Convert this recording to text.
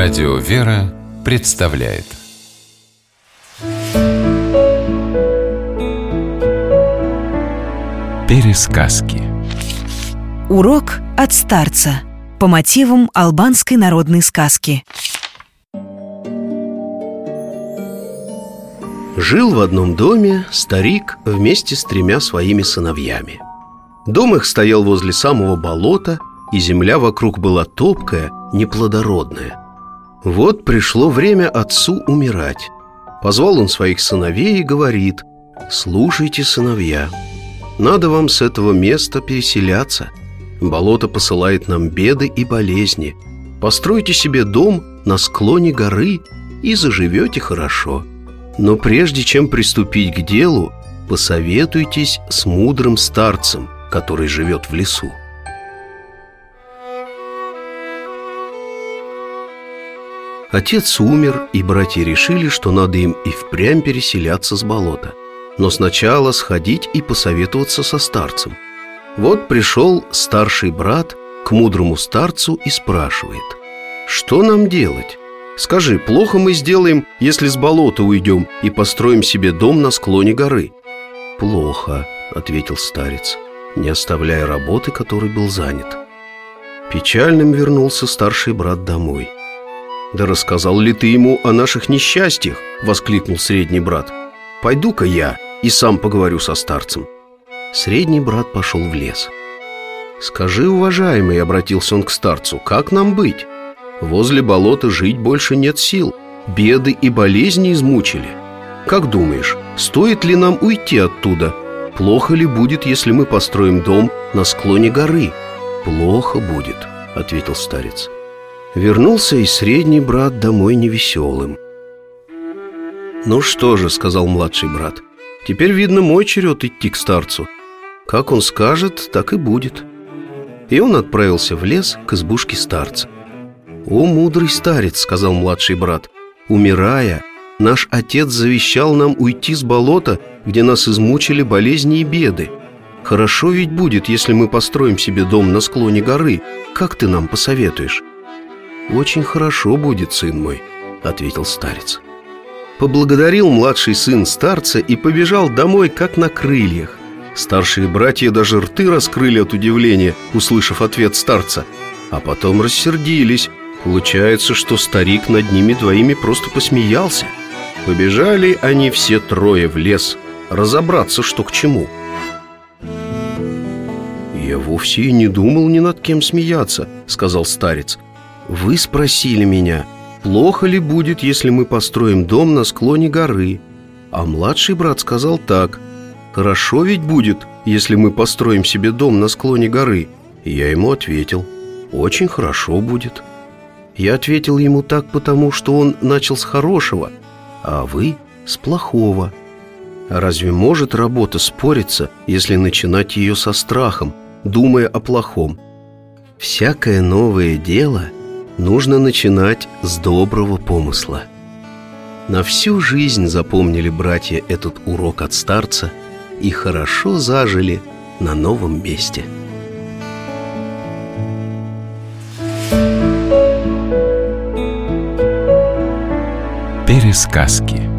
Радио «Вера» представляет. Пересказки. Урок от старца. По мотивам албанской народной сказки. Жил в одном доме старик вместе с тремя своими сыновьями. Дом их стоял возле самого болота, и земля вокруг была топкая, неплодородная – вот пришло время отцу умирать. Позвал он своих сыновей и говорит Слушайте, сыновья, надо вам с этого места переселяться. Болото посылает нам беды и болезни. Постройте себе дом на склоне горы и заживете хорошо. Но прежде чем приступить к делу, посоветуйтесь с мудрым старцем, который живет в лесу Отец умер, и братья решили, что надо им и впрямь переселяться с болота. Но сначала сходить и посоветоваться со старцем. Вот пришел старший брат к мудрому старцу и спрашивает, «Что нам делать? Скажи, плохо мы сделаем, если с болота уйдем и построим себе дом на склоне горы?» «Плохо», — ответил старец, не оставляя работы, которой был занят. Печальным вернулся старший брат домой – «Да рассказал ли ты ему о наших несчастьях?» — воскликнул средний брат. «Пойду-ка я и сам поговорю со старцем». Средний брат пошел в лес. «Скажи, уважаемый», — обратился он к старцу, — «как нам быть? Возле болота жить больше нет сил, беды и болезни измучили. Как думаешь, стоит ли нам уйти оттуда? Плохо ли будет, если мы построим дом на склоне горы?» «Плохо будет», — ответил старец. Вернулся и средний брат домой невеселым «Ну что же», — сказал младший брат, — «теперь, видно, мой черед идти к старцу. Как он скажет, так и будет». И он отправился в лес к избушке старца. «О, мудрый старец», — сказал младший брат, — «умирая, наш отец завещал нам уйти с болота, где нас измучили болезни и беды. Хорошо ведь будет, если мы построим себе дом на склоне горы. Как ты нам посоветуешь?» «Очень хорошо будет, сын мой», — ответил старец. Поблагодарил младший сын старца и побежал домой, как на крыльях. Старшие братья даже рты раскрыли от удивления, услышав ответ старца, а потом рассердились. Получается, что старик над ними двоими просто посмеялся. Побежали они все трое в лес, разобраться, что к чему. «Я вовсе и не думал ни над кем смеяться», — сказал старец. Вы спросили меня, плохо ли будет, если мы построим дом на склоне горы? А младший брат сказал так, хорошо ведь будет, если мы построим себе дом на склоне горы. И я ему ответил, очень хорошо будет. Я ответил ему так потому, что он начал с хорошего, а вы с плохого. Разве может работа спориться, если начинать ее со страхом, думая о плохом? Всякое новое дело – нужно начинать с доброго помысла. На всю жизнь запомнили братья этот урок от старца и хорошо зажили на новом месте. Пересказки